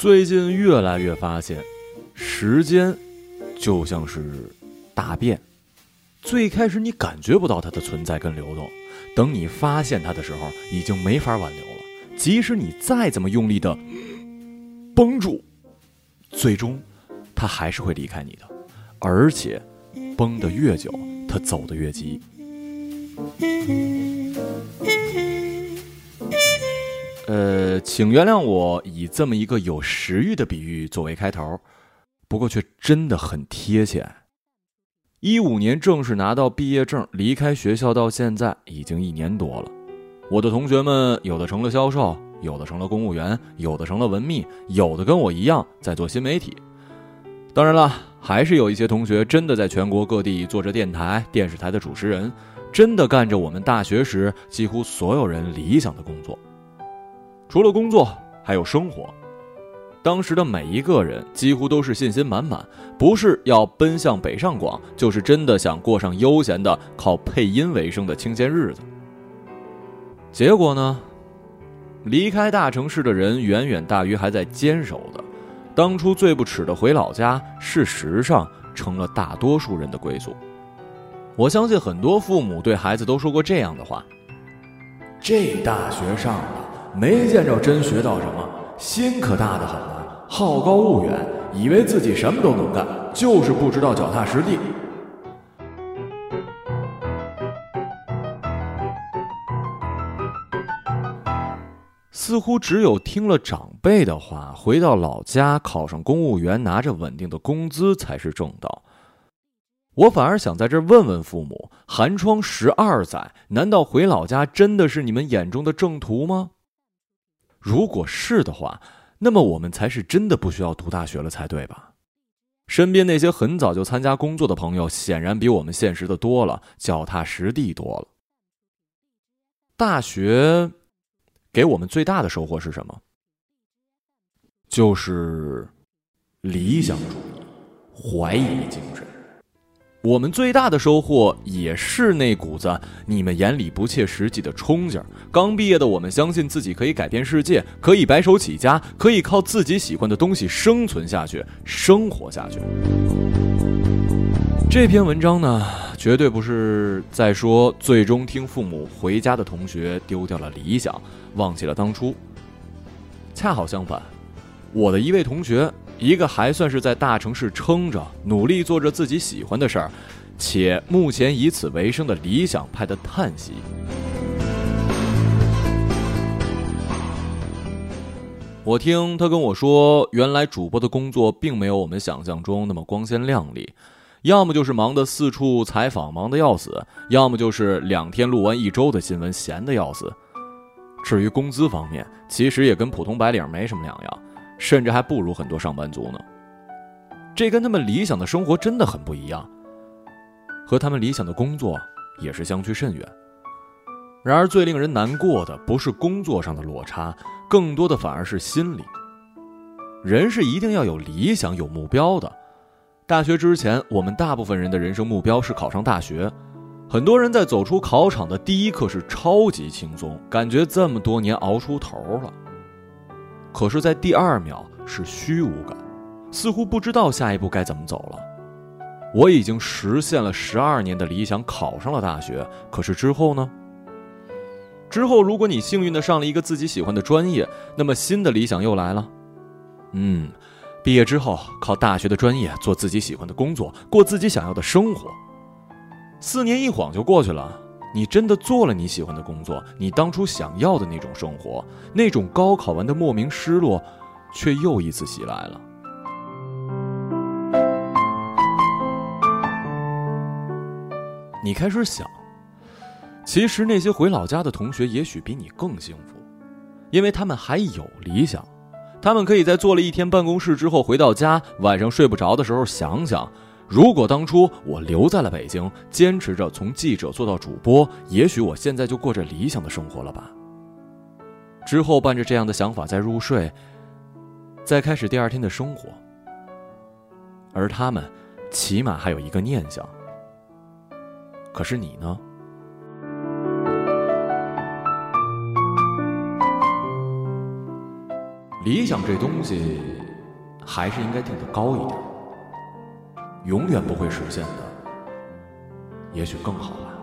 最近越来越发现，时间就像是大便，最开始你感觉不到它的存在跟流动，等你发现它的时候，已经没法挽留了。即使你再怎么用力的绷住，最终它还是会离开你的，而且绷得越久，它走得越急。请原谅我以这么一个有食欲的比喻作为开头，不过却真的很贴切。一五年正式拿到毕业证，离开学校到现在已经一年多了。我的同学们有的成了销售，有的成了公务员，有的成了文秘，有的跟我一样在做新媒体。当然了，还是有一些同学真的在全国各地做着电台、电视台的主持人，真的干着我们大学时几乎所有人理想的工作。除了工作，还有生活。当时的每一个人几乎都是信心满满，不是要奔向北上广，就是真的想过上悠闲的靠配音为生的清闲日子。结果呢，离开大城市的人远远大于还在坚守的。当初最不耻的回老家，事实上成了大多数人的归宿。我相信很多父母对孩子都说过这样的话：“这大学上了。”没见着真学到什么，心可大的很啊！好高骛远，以为自己什么都能干，就是不知道脚踏实地。似乎只有听了长辈的话，回到老家考上公务员，拿着稳定的工资才是正道。我反而想在这问问父母：寒窗十二载，难道回老家真的是你们眼中的正途吗？如果是的话，那么我们才是真的不需要读大学了才对吧？身边那些很早就参加工作的朋友，显然比我们现实的多了，脚踏实地多了。大学给我们最大的收获是什么？就是理想主义、怀疑精神。我们最大的收获也是那股子你们眼里不切实际的冲劲儿。刚毕业的我们相信自己可以改变世界，可以白手起家，可以靠自己喜欢的东西生存下去、生活下去。这篇文章呢，绝对不是在说最终听父母回家的同学丢掉了理想，忘记了当初。恰好相反，我的一位同学。一个还算是在大城市撑着、努力做着自己喜欢的事儿，且目前以此为生的理想派的叹息。我听他跟我说，原来主播的工作并没有我们想象中那么光鲜亮丽，要么就是忙得四处采访忙得要死，要么就是两天录完一周的新闻闲得要死。至于工资方面，其实也跟普通白领没什么两样。甚至还不如很多上班族呢。这跟他们理想的生活真的很不一样，和他们理想的工作也是相去甚远。然而，最令人难过的不是工作上的落差，更多的反而是心理。人是一定要有理想、有目标的。大学之前，我们大部分人的人生目标是考上大学。很多人在走出考场的第一刻是超级轻松，感觉这么多年熬出头了。可是，在第二秒是虚无感，似乎不知道下一步该怎么走了。我已经实现了十二年的理想，考上了大学。可是之后呢？之后，如果你幸运的上了一个自己喜欢的专业，那么新的理想又来了。嗯，毕业之后靠大学的专业做自己喜欢的工作，过自己想要的生活。四年一晃就过去了。你真的做了你喜欢的工作，你当初想要的那种生活，那种高考完的莫名失落，却又一次袭来了。你开始想，其实那些回老家的同学也许比你更幸福，因为他们还有理想，他们可以在坐了一天办公室之后回到家，晚上睡不着的时候想想。如果当初我留在了北京，坚持着从记者做到主播，也许我现在就过着理想的生活了吧。之后伴着这样的想法再入睡，再开始第二天的生活。而他们，起码还有一个念想。可是你呢？理想这东西，还是应该定得高一点。永远不会实现的，也许更好吧。